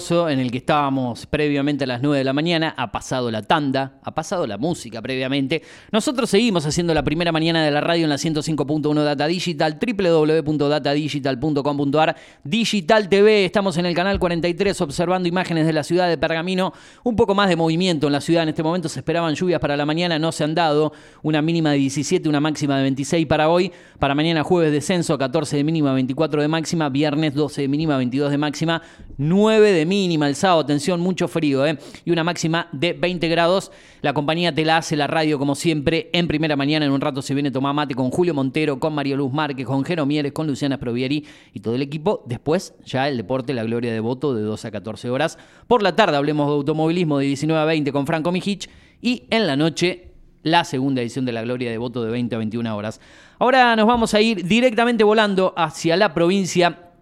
en el que estábamos previamente a las 9 de la mañana, ha pasado la tanda, ha pasado la música previamente. Nosotros seguimos haciendo la primera mañana de la radio en la 105.1 Data Digital, www.datadigital.com.ar, Digital TV, estamos en el canal 43 observando imágenes de la ciudad de Pergamino, un poco más de movimiento en la ciudad en este momento, se esperaban lluvias para la mañana, no se han dado, una mínima de 17, una máxima de 26 para hoy, para mañana jueves descenso, 14 de mínima, 24 de máxima, viernes 12 de mínima, 22 de máxima, 9 de mínima el sábado, atención, mucho frío, ¿eh? y una máxima de 20 grados. La compañía te la hace la radio como siempre en primera mañana. En un rato se viene Tomá Mate con Julio Montero, con Mario Luz Márquez, con Jero Mieres, con Luciana Sprovieri y todo el equipo. Después ya el deporte, la gloria de voto de 2 a 14 horas. Por la tarde hablemos de automovilismo de 19 a 20 con Franco Mijich y en la noche la segunda edición de la Gloria de Voto de 20 a 21 horas. Ahora nos vamos a ir directamente volando hacia la provincia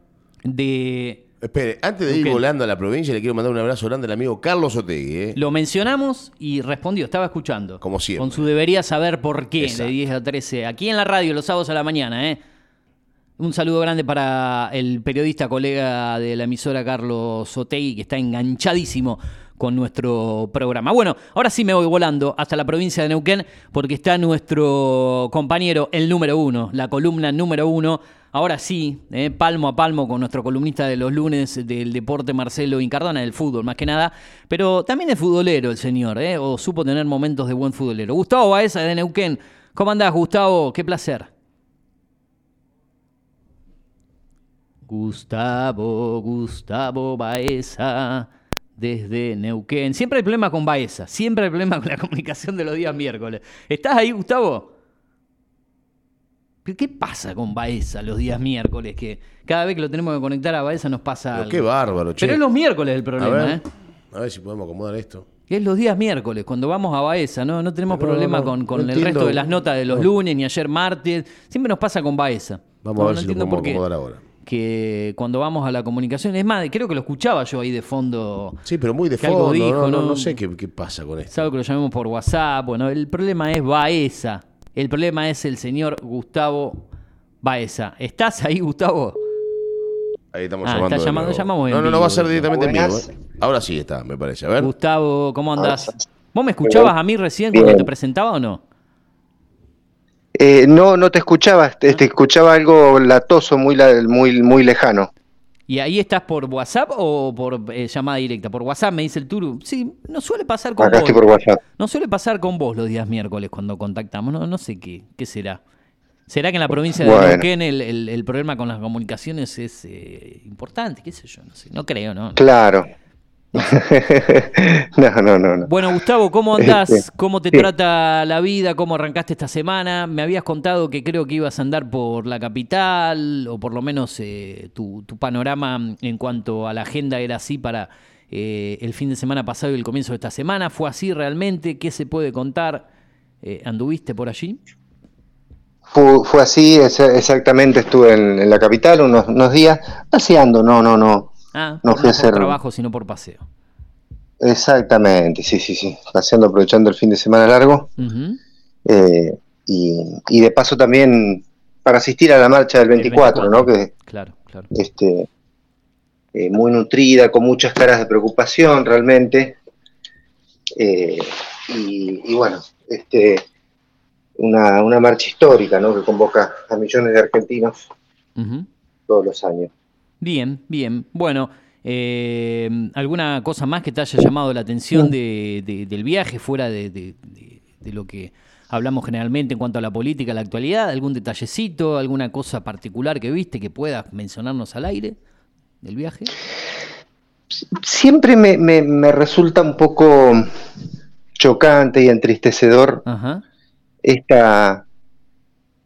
de Espere, antes de ir volando a la provincia, le quiero mandar un abrazo grande al amigo Carlos Otegui. ¿eh? Lo mencionamos y respondió, estaba escuchando. Como siempre. Con su debería saber por qué, de 10 a 13. Aquí en la radio, los sábados a la mañana, ¿eh? Un saludo grande para el periodista colega de la emisora Carlos Otegui, que está enganchadísimo con nuestro programa. Bueno, ahora sí me voy volando hasta la provincia de Neuquén porque está nuestro compañero, el número uno, la columna número uno, Ahora sí, eh, palmo a palmo con nuestro columnista de los lunes del deporte Marcelo Incardona, del fútbol más que nada, pero también es futbolero el señor, eh, o supo tener momentos de buen futbolero. Gustavo Baeza de Neuquén, ¿cómo andás Gustavo? Qué placer. Gustavo, Gustavo Baeza desde Neuquén. Siempre hay problema con Baeza, siempre hay problema con la comunicación de los días miércoles. ¿Estás ahí, Gustavo? ¿Qué pasa con Baeza los días miércoles? Que cada vez que lo tenemos que conectar a Baeza nos pasa algo. Qué bárbaro, che. Pero es los miércoles el problema, ¿eh? A ver si podemos acomodar esto. Es los días miércoles, cuando vamos a Baeza, ¿no? No tenemos problema con, el resto de las notas de los lunes, ni ayer martes. Siempre nos pasa con Baeza. Vamos a ver si lo podemos acomodar ahora. Que cuando vamos a la comunicación, es más, creo que lo escuchaba yo ahí de fondo. Sí, pero muy de fondo. no, no, no, sé qué, qué pasa con esto. Sabe que lo llamemos por WhatsApp. Bueno, el problema es Baeza. El problema es el señor Gustavo Baeza. ¿Estás ahí, Gustavo? Ahí estamos ah, Está llamando llamamos no, no, no va a ser directamente en vivo. ¿eh? Ahora sí está, me parece. A ver. Gustavo, ¿cómo andás? ¿Vos me escuchabas a mí recién cuando te presentaba o no? Eh, no, no te escuchaba, te, escuchaba algo latoso, muy, muy, muy lejano. ¿Y ahí estás por WhatsApp o por eh, llamada directa? Por WhatsApp me dice el Turu. Sí, no suele pasar con Acá vos. Estoy por WhatsApp. No suele pasar con vos los días miércoles cuando contactamos. No, no sé qué, qué será. ¿Será que en la provincia de Neuquén el, problema con las comunicaciones es eh, importante? ¿Qué sé yo? No sé. No creo, ¿no? Claro. no, no, no, Bueno, Gustavo, ¿cómo andás? Este, ¿Cómo te trata la vida? ¿Cómo arrancaste esta semana? Me habías contado que creo que ibas a andar por la capital, o por lo menos eh, tu, panorama en cuanto a la agenda era así para eh, el fin de semana pasado y el comienzo de esta semana. ¿Fue así realmente? ¿Qué se puede contar? Eh, ¿Anduviste por allí? Fue, así, exactamente. Estuve en, la capital unos, días paseando, no, no, no Ah, no fui a hacer... por trabajo, sino por paseo. Exactamente, sí, sí, sí. Paseando, aprovechando el fin de semana largo. Eh, y, de paso también para asistir a la marcha del 24, ¿no? Que, claro, claro. Este, eh, muy nutrida, con muchas caras de preocupación realmente. Eh, y, bueno, este, una, una, marcha histórica, ¿no? Que convoca a millones de argentinos todos los años. Bien, bien. Bueno, eh, ¿alguna cosa más que te haya llamado la atención de, del viaje fuera de, lo que hablamos generalmente en cuanto a la política, la actualidad? ¿Algún detallecito, alguna cosa particular que viste que puedas mencionarnos al aire del viaje? Siempre me, resulta un poco chocante y entristecedor Esta,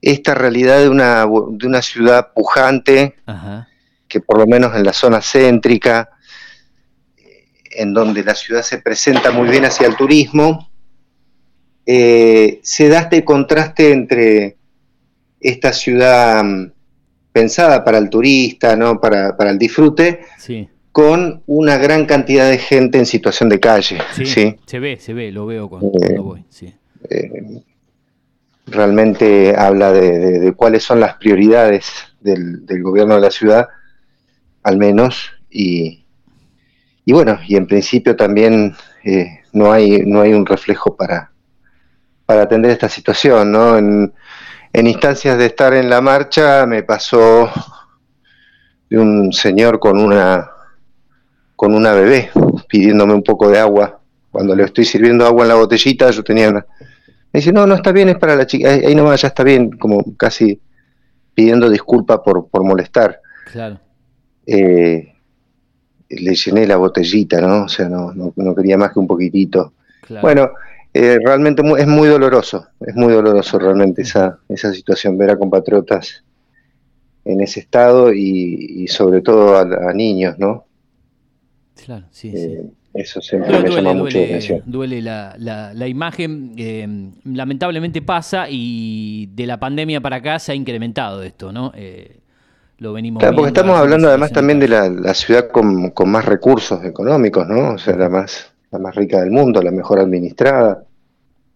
esta realidad de una, de una ciudad pujante. Ajá que por lo menos en la zona céntrica, en donde la ciudad se presenta muy bien hacia el turismo, eh, se da este contraste entre esta ciudad mm, pensada para el turista, ¿no? para, el disfrute, con una gran cantidad de gente en situación de calle. Sí, se ve, se ve, lo veo cuando, eh, voy. Eh, realmente habla de, cuáles son las prioridades del, del, gobierno de la ciudad al menos, y, y bueno, y en principio también eh, no, hay, no hay un reflejo para, para atender esta situación, ¿no? En, en instancias de estar en la marcha me pasó de un señor con una con una bebé pidiéndome un poco de agua. Cuando le estoy sirviendo agua en la botellita, yo tenía una... Me dice, no, no está bien, es para la chica. Ahí nomás ya está bien, como casi pidiendo disculpa por, por molestar. Claro. Eh, le llené la botellita, ¿no? O sea, no, no, quería más que un poquitito. Bueno, eh, realmente es muy doloroso, es muy doloroso realmente esa, esa situación, ver a compatriotas en ese estado y, sobre todo a, niños, ¿no? Claro, sí, sí. Eh, eso siempre me llama mucho la atención. Duele la, la, imagen, eh, lamentablemente pasa y de la pandemia para acá se ha incrementado esto, ¿no? Lo venimos claro, porque estamos hablando además también de la, la ciudad con, con, más recursos económicos, ¿no? O sea, la más la más rica del mundo, la mejor administrada,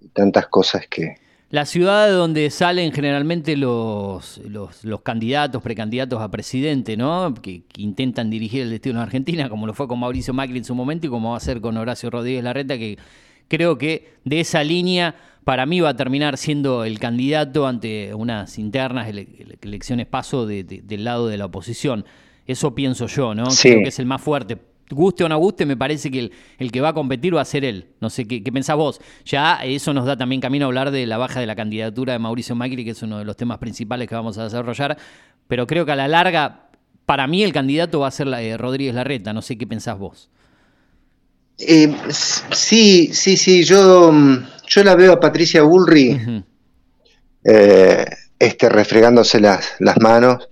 y tantas cosas que... La ciudad donde salen generalmente los, los, candidatos, precandidatos a presidente, ¿no? Que, intentan dirigir el destino de Argentina, como lo fue con Mauricio Macri en su momento y como va a ser con Horacio Rodríguez Larreta, que creo que de esa línea para mí va a terminar siendo el candidato ante unas internas elecciones paso del lado de la oposición. Eso pienso yo, ¿no? Creo que es el más fuerte guste o no guste, me parece que el, que va a competir va a ser él. No sé ¿qué, pensás vos. Ya eso nos da también camino a hablar de la baja de la candidatura de Mauricio Macri, que es uno de los temas principales que vamos a desarrollar. Pero creo que a la larga, para mí el candidato va a ser la, eh, Rodríguez Larreta. No sé qué pensás vos. Eh, sí, sí, sí. Yo, yo la veo a Patricia Bullrich eh, este, refregándose las, las manos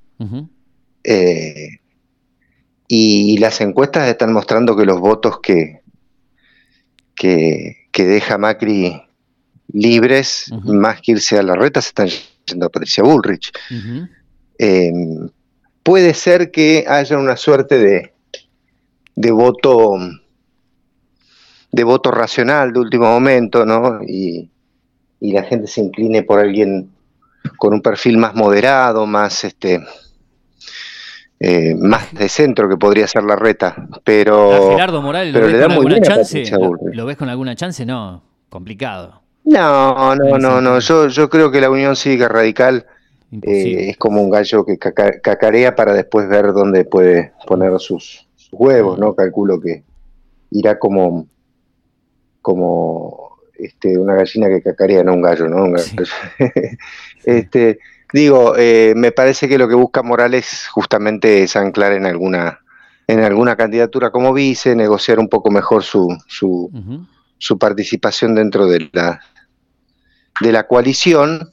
y las encuestas están mostrando que los votos que, que, deja Macri libres, más que irse a la reta, se están yendo a Patricia Bullrich. Em, puede ser que haya una suerte de, de voto de voto racional de último momento, ¿no? Y, y la gente se incline por alguien con un perfil más moderado, más este, eh, más de centro que podría ser la reta, pero... Gerardo Morales, ¿lo ves con alguna chance? ¿Lo, ves con alguna chance? No, complicado. No, no, no, no. Yo, yo creo que la Unión Cívica Radical eh, es como un gallo que cacarea para después ver dónde puede poner sus, huevos, ¿no? Calculo que irá como, como este, una gallina que cacarea, no un gallo, ¿no? este, Digo, eh, me parece que lo que busca Morales justamente es anclar en alguna, en alguna candidatura como vice, negociar un poco mejor su, su, su participación dentro de la, de la coalición.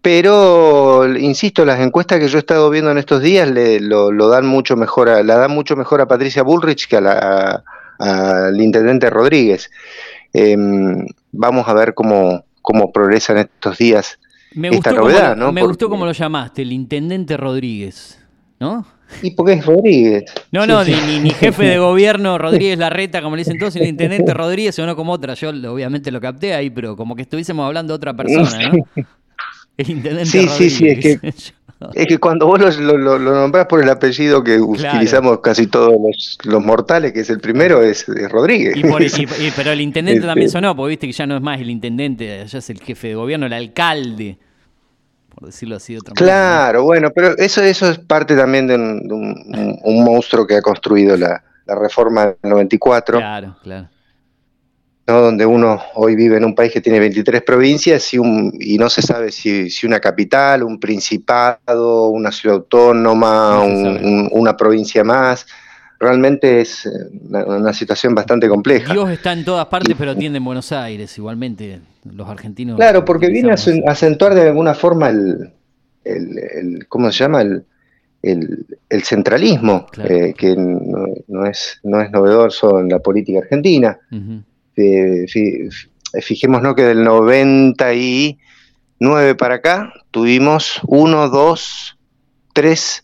Pero, insisto, las encuestas que yo he estado viendo en estos días le, lo, dan mucho mejor a, la dan mucho mejor a Patricia Bullrich que a al intendente Rodríguez. Em, vamos a ver cómo, cómo progresan estos días me gustó novedad, ¿no? Me gustó como lo llamaste, el intendente Rodríguez, ¿no? ¿Y por qué es Rodríguez? No, no, Ni, jefe de gobierno Rodríguez Larreta, como le dicen todos, el intendente Rodríguez, o no como otra. Yo obviamente lo capté ahí, pero como que estuviésemos hablando de otra persona, ¿no? El intendente sí, Rodríguez. Sí, sí, es que, es que cuando vos lo, lo, nombrás por el apellido que utilizamos casi todos los, mortales, que es el primero, es, Rodríguez. pero el intendente también este. sonó, porque viste que ya no es más el intendente, ya es el jefe de gobierno, el alcalde por decirlo así de otra manera. Claro, bueno, pero eso, eso es parte también de un, monstruo que ha construido la, la, reforma del 94. Claro, claro. Donde uno hoy vive en un país que tiene 23 provincias y, un, y no se sabe si, si, una capital, un principado, una ciudad autónoma, una provincia más. Realmente es eh, una, situación bastante compleja. Dios está en todas partes, pero atiende en Buenos Aires, igualmente los argentinos. Claro, porque viene a acentuar de alguna forma el, el, ¿cómo se llama? El, el, centralismo, eh, que no, es, no es novedoso en la política argentina. Fijémonos que del 99 para acá tuvimos uno, dos, tres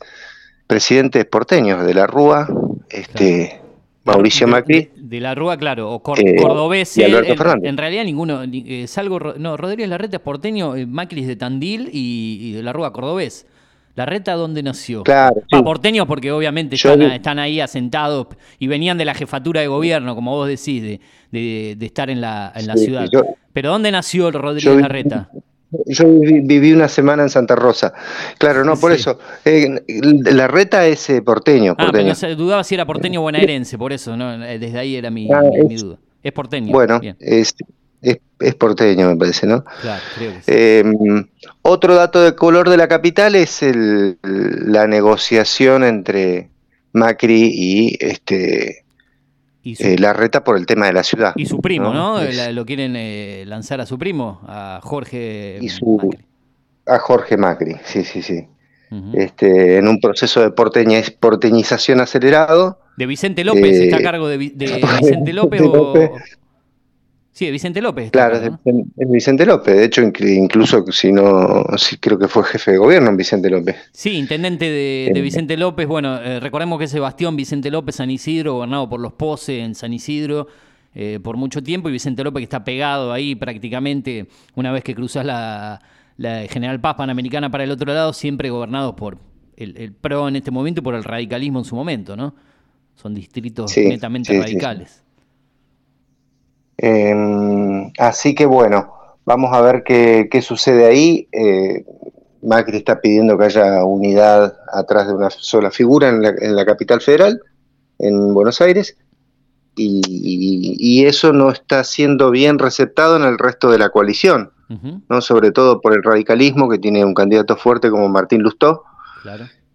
presidentes porteños, de la Rúa, este, Mauricio Macri. De, la Rúa, claro, o eh, cordobés. en, realidad ninguno, eh, salgo, no, Rodríguez Larreta es porteño, Macri es de Tandil y, de la Rúa cordobés. ¿La reta dónde nació? Claro. porteños porque obviamente están, ahí asentados y venían de la jefatura de gobierno, como vos decís, de, estar en la, en la ciudad. Pero ¿dónde nació Rodríguez Larreta? Yo viví una semana en Santa Rosa. Claro, no, por eso. Eh, la reta es eh, porteño. Ah, pero dudaba si era porteño o bonaerense, por eso, ¿no? Desde ahí era mi, ah, duda. Es porteño. Bueno, es, es, porteño, me parece, ¿no? Claro, creo que sí. Em, otro dato de color de la capital es el, la negociación entre Macri y este eh, la reta por el tema de la ciudad. Y su primo, ¿no? lo quieren eh, lanzar a su primo, a Jorge Macri. A Jorge Macri, sí, sí, sí. este, en un proceso de porteñización acelerado. ¿De Vicente López? ¿Está a eh, cargo de, Vicente López o...? Sí, Vicente López. Claro, es, Vicente López. De hecho, incluso si no, creo que fue jefe de gobierno en Vicente López. Sí, intendente de, Vicente López. Bueno, eh, recordemos que ese bastión Vicente López San Isidro, gobernado por los Pose en San Isidro eh, por mucho tiempo, y Vicente López que está pegado ahí prácticamente una vez que cruzas la, General Paz Panamericana para el otro lado, siempre gobernados por el, PRO en este momento y por el radicalismo en su momento, ¿no? Son distritos netamente radicales. Em, así que bueno, vamos a ver qué, sucede ahí. Eh, Macri está pidiendo que haya unidad atrás de una sola figura en la, capital federal, en Buenos Aires, y, eso no está siendo bien receptado en el resto de la coalición, ¿no? sobre todo por el radicalismo, que tiene un candidato fuerte como Martín Lustó.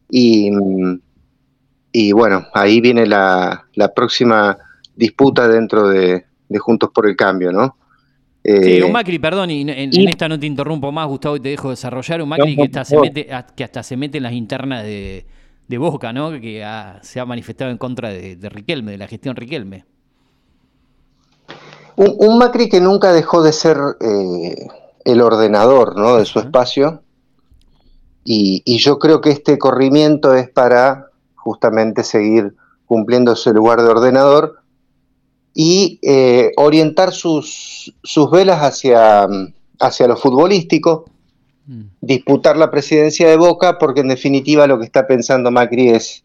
Y, y, bueno, ahí viene la próxima disputa dentro de, de Juntos por el Cambio, ¿no? sí, un eh, Macri, perdón, y en, esta no te interrumpo más, Gustavo, y te dejo desarrollar. Un Macri que, hasta se mete, que hasta se mete en las internas de, Boca, ¿no? Que se ha manifestado en contra de, Riquelme, de la gestión Riquelme. Un, Macri que nunca dejó de ser eh, el ordenador, ¿no? De su espacio. Y, y yo creo que este corrimiento es para justamente seguir cumpliendo ese lugar de ordenador y eh, orientar sus, sus velas hacia, hacia lo futbolístico, mm. disputar la presidencia de Boca, porque en definitiva lo que está pensando Macri es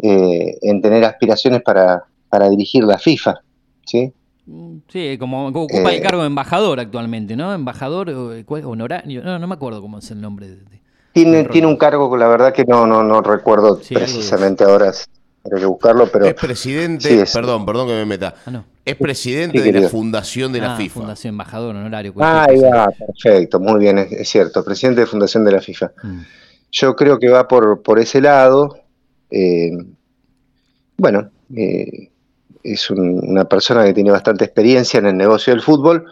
eh, en tener aspiraciones para, para, dirigir la FIFA. ¿sí? Mm, sí, como ocupa el eh, cargo de embajador actualmente, ¿no? Embajador honorario, no, no me acuerdo cómo es el nombre. De, tiene, tiene un cargo, la verdad que no, no, no recuerdo precisamente ahora que buscarlo, pero... Es presidente, perdón, perdón que me meta. Ah, es presidente de la fundación de la ah, FIFA. Fundación Embajador Honorario. Ah, ya, perfecto, muy bien, es, cierto, presidente de fundación de la FIFA. Mm. Yo creo que va por, por ese lado. Eh, bueno, eh, es una persona que tiene bastante experiencia en el negocio del fútbol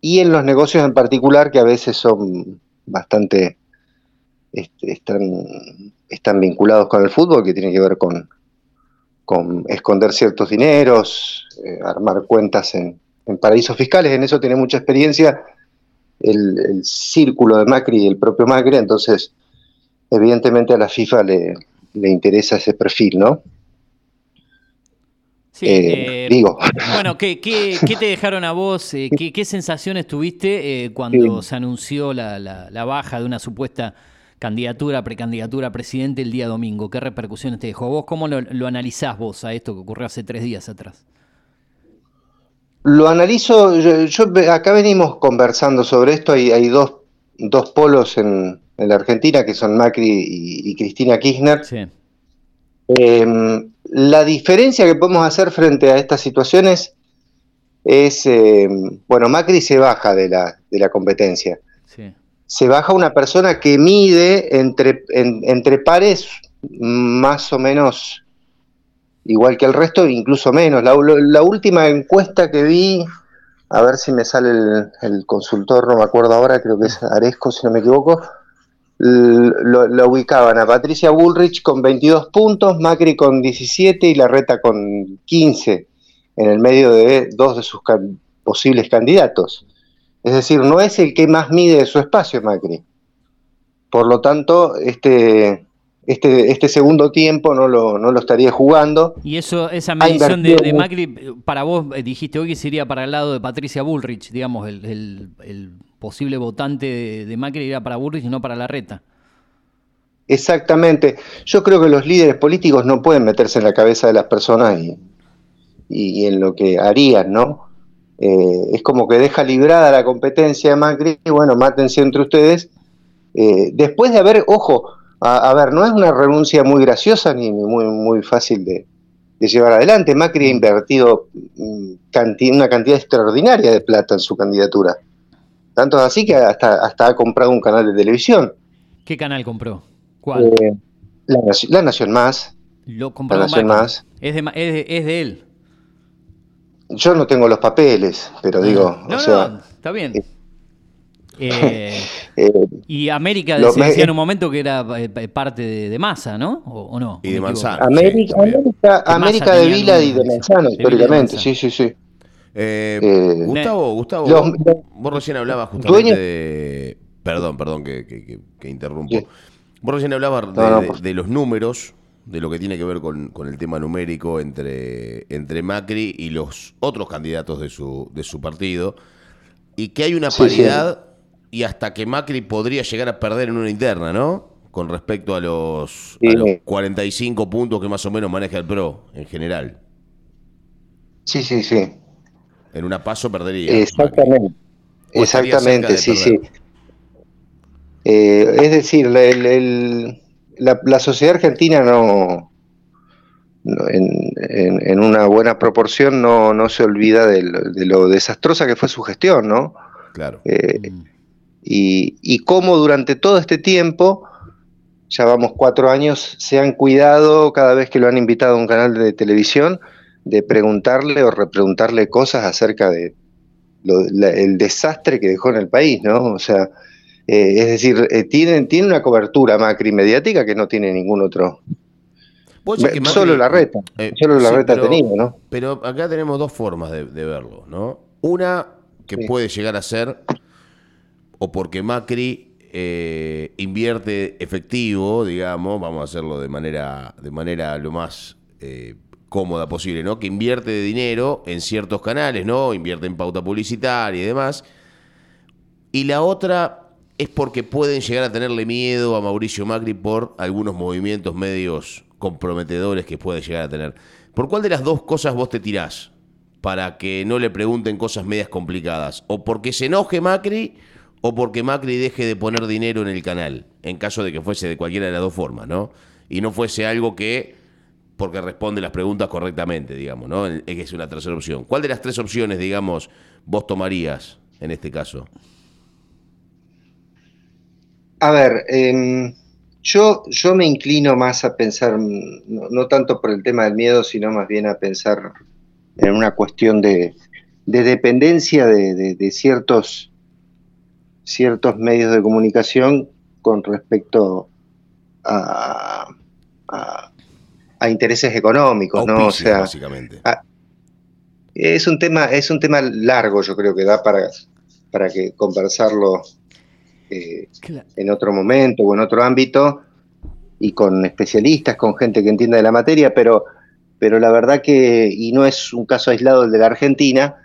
y en los negocios en particular que a veces son bastante este, están, están vinculados con el fútbol, que tiene que ver con, con esconder ciertos dineros, eh, armar cuentas en, paraísos fiscales, en eso tiene mucha experiencia el, círculo de Macri y el propio Macri, entonces evidentemente a la FIFA le, interesa ese perfil, ¿no? Sí, eh, eh, digo. Bueno, ¿qué, te dejaron a vos? ¿qué, sensaciones tuviste cuando se anunció la, la, baja de una supuesta candidatura, precandidatura a presidente el día domingo. ¿Qué repercusiones te dejó? ¿Vos cómo lo, analizás vos a esto que ocurrió hace tres días atrás? Lo analizo, yo, acá venimos conversando sobre esto, hay, hay dos, polos en, la Argentina que son Macri y, Cristina Kirchner. Sí. Em, la diferencia que podemos hacer frente a estas situaciones es, em, bueno, Macri se baja de la, de la competencia. Sí se baja una persona que mide entre, entre pares más o menos igual que el resto, incluso menos. La, última encuesta que vi, a ver si me sale el, consultor, no me acuerdo ahora, creo que es Aresco, si no me equivoco, lo, ubicaban a Patricia Bullrich con 22 puntos, Macri con 17 y Larreta con 15, en el medio de dos de sus posibles candidatos. Es decir, no es el que más mide su espacio Macri. Por lo tanto, este, este, este segundo tiempo no lo, no lo estaría jugando. Y eso, esa medición de, Macri, para vos eh, dijiste hoy que sería para el lado de Patricia Bullrich, digamos, el, posible votante de, Macri era para Bullrich y no para la reta. Exactamente. Yo creo que los líderes políticos no pueden meterse en la cabeza de las personas y, y, en lo que harían, ¿no? Eh, es como que deja librada la competencia de Macri, y bueno, mátense entre ustedes. Eh, después de haber, ojo, a, ver, no es una renuncia muy graciosa ni muy, muy fácil de, llevar adelante. Macri ha invertido mm, una cantidad extraordinaria de plata en su candidatura. Tanto es así que hasta, hasta ha comprado un canal de televisión. ¿Qué canal compró? ¿Cuál? Eh, la, Nación Más. Lo compró la Nación Más. Es de, es de él. Yo no tengo los papeles, pero ah. digo, no, no, está bien. Eh, eh, eh, y América decía en un momento que era parte de, Massa, ¿no? ¿O, no? Y de Manzano. América, América, de, Vila y de Manzano, históricamente, sí, sí, sí. Gustavo, Gustavo, vos, recién hablabas justamente de... Perdón, perdón que, que, interrumpo. Vos recién hablabas de los números de lo que tiene que ver con, el tema numérico entre, entre Macri y los otros candidatos de su, de su partido, y que hay una paridad y hasta que Macri podría llegar a perder en una interna, ¿no? Con respecto a los, 45 puntos que más o menos maneja el PRO en general. Sí, sí, sí. En una paso perdería. Exactamente. Exactamente, sí, sí. Eh, es decir, el la, sociedad argentina no, en, una buena proporción no, no se olvida de lo, desastrosa que fue su gestión, ¿no? Claro. Eh, y, y cómo durante todo este tiempo, ya vamos cuatro años, se han cuidado cada vez que lo han invitado a un canal de televisión de preguntarle o repreguntarle cosas acerca de el desastre que dejó en el país, ¿no? O sea, eh, es decir, eh, tiene, una cobertura macri mediática que no tiene ningún otro. solo la reta, eh, solo la reta ha tenido, ¿no? Pero acá tenemos dos formas de, verlo, ¿no? Una que puede llegar a ser, o porque Macri invierte efectivo, digamos, vamos a hacerlo de manera, de manera lo más cómoda posible, ¿no? Que invierte de dinero en ciertos canales, ¿no? Invierte en pauta publicitaria y demás. Y la otra es porque pueden llegar a tenerle miedo a Mauricio Macri por algunos movimientos medios comprometedores que puede llegar a tener. ¿Por cuál de las dos cosas vos te tirás? Para que no le pregunten cosas medias complicadas. O porque se enoje Macri o porque Macri deje de poner dinero en el canal. En caso de que fuese de cualquiera de las dos formas, ¿no? Y no fuese algo que porque responde las preguntas correctamente, digamos, ¿no? Es una tercera opción. ¿Cuál de las tres opciones, digamos, vos tomarías en este caso? A ver, em, yo, yo me inclino más a pensar, no, tanto por el tema del miedo, sino más bien a pensar en una cuestión de, dependencia de, ciertos, ciertos medios de comunicación con respecto a, a, intereses económicos, ¿no? O sea, básicamente. es un tema, es un tema largo, yo creo que da para, para que conversarlo eh, en otro momento o en otro ámbito y con especialistas, con gente que entienda de la materia, pero, pero la verdad que, y no es un caso aislado el de la Argentina,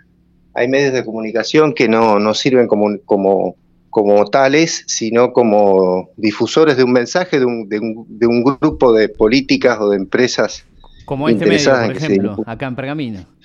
hay medios de comunicación que no, no sirven como, como, como tales, sino como difusores de un mensaje de un, de un, de un grupo de políticas o de empresas. Como este medio, por ejemplo, acá en Pergamino.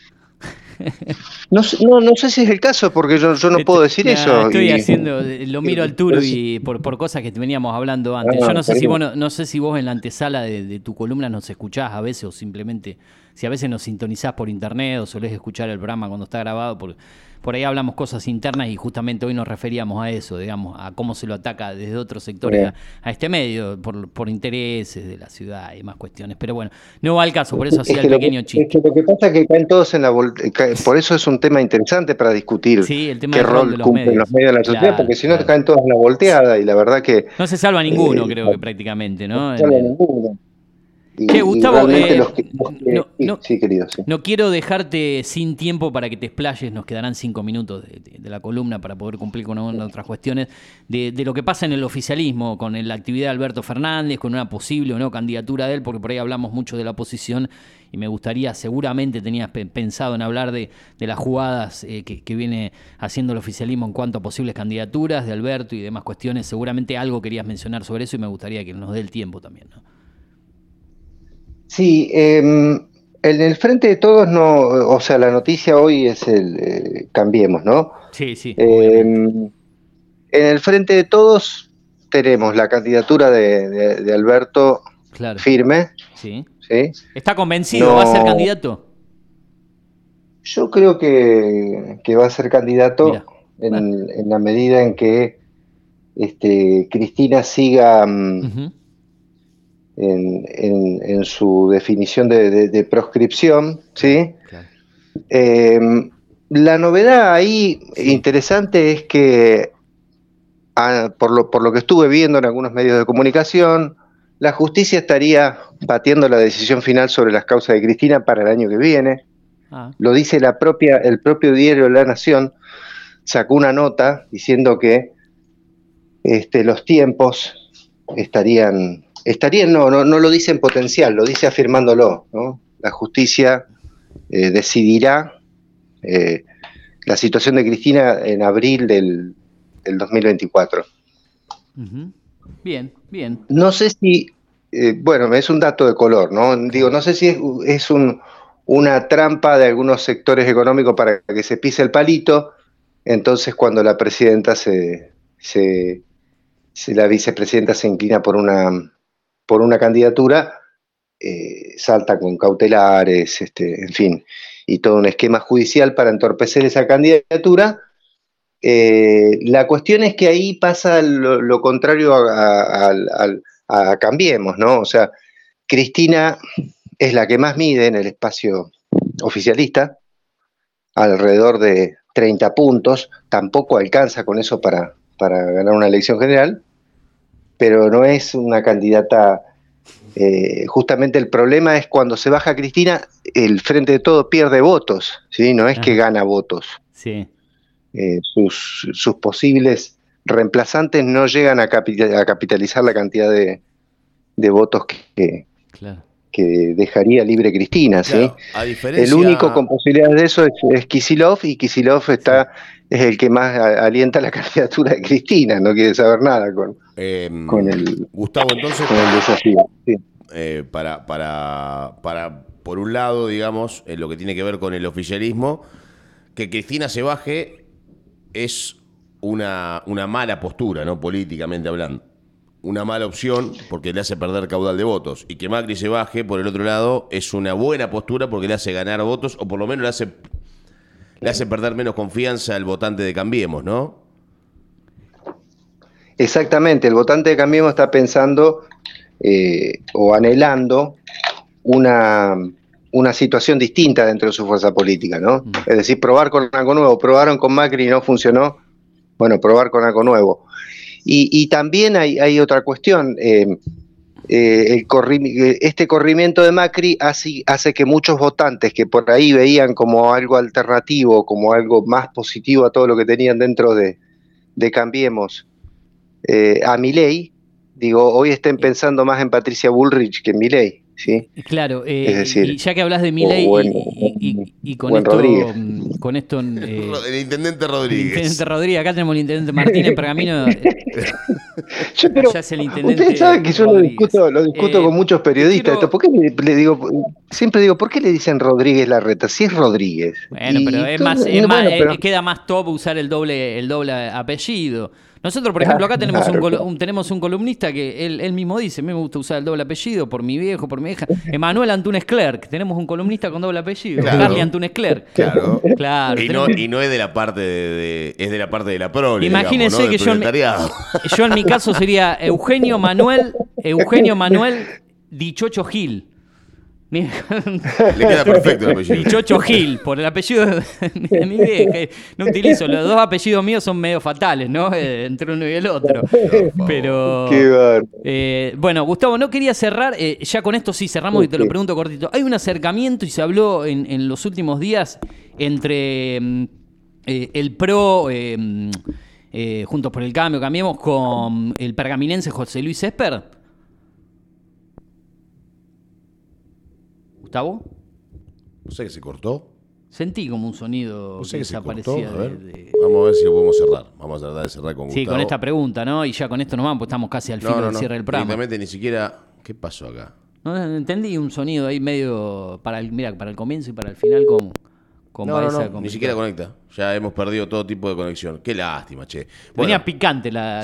No, no, sé si es el caso, porque yo, no puedo decir eso. Estoy haciendo, lo miro al Turo y por, por cosas que veníamos hablando antes. Ah, yo no sé, si vos, no, sé si vos en la antesala de, tu columna nos escuchás a veces o simplemente, si a veces nos sintonizás por internet o solés escuchar el programa cuando está grabado, porque por ahí hablamos cosas internas y justamente hoy nos referíamos a eso, digamos, a cómo se lo ataca desde otros sectores a, este medio, por, intereses de la ciudad y más cuestiones. Pero bueno, no va al caso, por eso hacía el pequeño chiste. lo que pasa es que caen todos en la por eso es un tema interesante para discutir qué rol, cumplen los medios de la sociedad, porque si no te caen todos en la volteada y la verdad que... No se salva ninguno, eh, creo que prácticamente, ¿no? No se salva ninguno. Gustavo, no, quiero dejarte sin tiempo para que te explayes, nos quedarán cinco minutos de, la columna para poder cumplir con otras cuestiones, de, lo que pasa en el oficialismo, con la actividad de Alberto Fernández, con una posible o no candidatura de él, porque por ahí hablamos mucho de la oposición y me gustaría, seguramente tenías pensado en hablar de, las jugadas eh, que, viene haciendo el oficialismo en cuanto a posibles candidaturas de Alberto y demás cuestiones, seguramente algo querías mencionar sobre eso y me gustaría que nos dé el tiempo también. ¿no? Sí, em, en el frente de todos no, o sea, la noticia hoy es el eh, cambiemos, ¿no? Sí, sí. Em, en el frente de todos tenemos la candidatura de, Alberto firme. Sí. sí. ¿Está convencido? ¿Va a ser candidato? Yo creo que, va a ser candidato en, la medida en que este, Cristina siga. Mm, en, su definición de, proscripción, ¿sí? Em, la novedad ahí interesante es que, ah, por, lo, por lo que estuve viendo en algunos medios de comunicación, la justicia estaría batiendo la decisión final sobre las causas de Cristina para el año que viene. Ah. Lo dice la propia, el propio diario La Nación, sacó una nota diciendo que este, los tiempos estarían estaría, no, no, no lo dice en potencial, lo dice afirmándolo. ¿no? La justicia eh, decidirá eh, la situación de Cristina en abril del, 2024. Bien, bien. No sé si, eh, bueno, es un dato de color, ¿no? Digo, no sé si es, es un, una trampa de algunos sectores económicos para que se pise el palito, entonces cuando la presidenta se, se la vicepresidenta se inclina por una por una candidatura, eh, salta con cautelares, este, en fin, y todo un esquema judicial para entorpecer esa candidatura. Eh, la cuestión es que ahí pasa lo, contrario a, Cambiemos, ¿no? O sea, Cristina es la que más mide en el espacio oficialista, alrededor de 30 puntos, tampoco alcanza con eso para, para ganar una elección general, pero no es una candidata. Eh, justamente el problema es cuando se baja Cristina, el Frente de Todo pierde votos, ¿sí? no es que gana votos. Sí. Eh, sus, posibles reemplazantes no llegan a, capitalizar la cantidad de, votos que, que dejaría libre Cristina. ¿sí? El único con posibilidades de eso es, es Kisilov y Kisilov está es el que más alienta la candidatura de Cristina, no quiere saber nada con, em, con el Gustavo, entonces el desafío. Eh, para, para, para, por un lado, digamos, en lo que tiene que ver con el oficialismo, que Cristina se baje es una, una mala postura, ¿no? Políticamente hablando. Una mala opción porque le hace perder caudal de votos. Y que Macri se baje, por el otro lado, es una buena postura porque le hace ganar votos o por lo menos le hace le hace perder menos confianza al votante de Cambiemos, ¿no? Exactamente, el votante de Cambiemos está pensando eh, o anhelando una, una situación distinta dentro de su fuerza política, ¿no? Mm. Es decir, probar con algo nuevo. Probaron con Macri y no funcionó. Bueno, probar con algo nuevo. Y, también hay, otra cuestión. Eh, eh, este corrimiento de Macri hace, hace, que muchos votantes que por ahí veían como algo alternativo, como algo más positivo a todo lo que tenían dentro de, Cambiemos, eh, a Milei, digo, hoy estén pensando más en Patricia Bullrich que en Milei. ¿sí? Claro, eh, y ya que hablas de Milei y, con, esto, mm, con esto... Eh, el intendente Rodríguez. El intendente Rodríguez, acá tenemos el intendente Martínez Pergamino. ya es el ustedes saben que yo lo discuto, lo discuto con muchos periodistas. ¿Por qué le, digo, siempre digo, ¿por qué le dicen Rodríguez Larreta? Si es Rodríguez. Bueno, pero es más, es más queda más top usar el doble, el doble apellido. Nosotros, por ejemplo, acá tenemos, un, tenemos un columnista que él, mismo dice, me gusta usar el doble apellido por mi viejo, por mi hija. Emanuel Antunes Clerc, tenemos un columnista con doble apellido, Carly Antunes Clerc. Claro. claro y, no, y, no, es de la parte de, es de la parte de la prole, Imagínense que yo en, yo en mi caso sería Eugenio Manuel, Eugenio Manuel Dichocho Gil. Le queda perfecto el apellido. Chocho Gil, por el apellido de mi vieja. No utilizo, los dos apellidos míos son medio fatales, ¿no? Eh, entre uno y el otro. Pero. Eh, bueno, Gustavo, no quería cerrar, eh, ya con esto sí cerramos y te lo pregunto cortito. Hay un acercamiento y se habló en, los últimos días entre mm, el PRO. Mm, Juntos por el Cambio, cambiemos con el pergaminense José Luis Esper. Gustavo? No sé que se cortó. Sentí como un sonido que, desaparecía. Vamos a ver si lo podemos cerrar. Vamos a tratar de cerrar con Gustavo. Sí, con esta pregunta, ¿no? Y ya con esto nos vamos, pues estamos casi al final del cierre del programa. ni siquiera. ¿Qué pasó acá? No, entendí un sonido ahí medio para el, mira, para el comienzo y para el final con, con no, no, ni siquiera conecta. Ya hemos perdido todo tipo de conexión. Qué lástima, che. Venía picante la,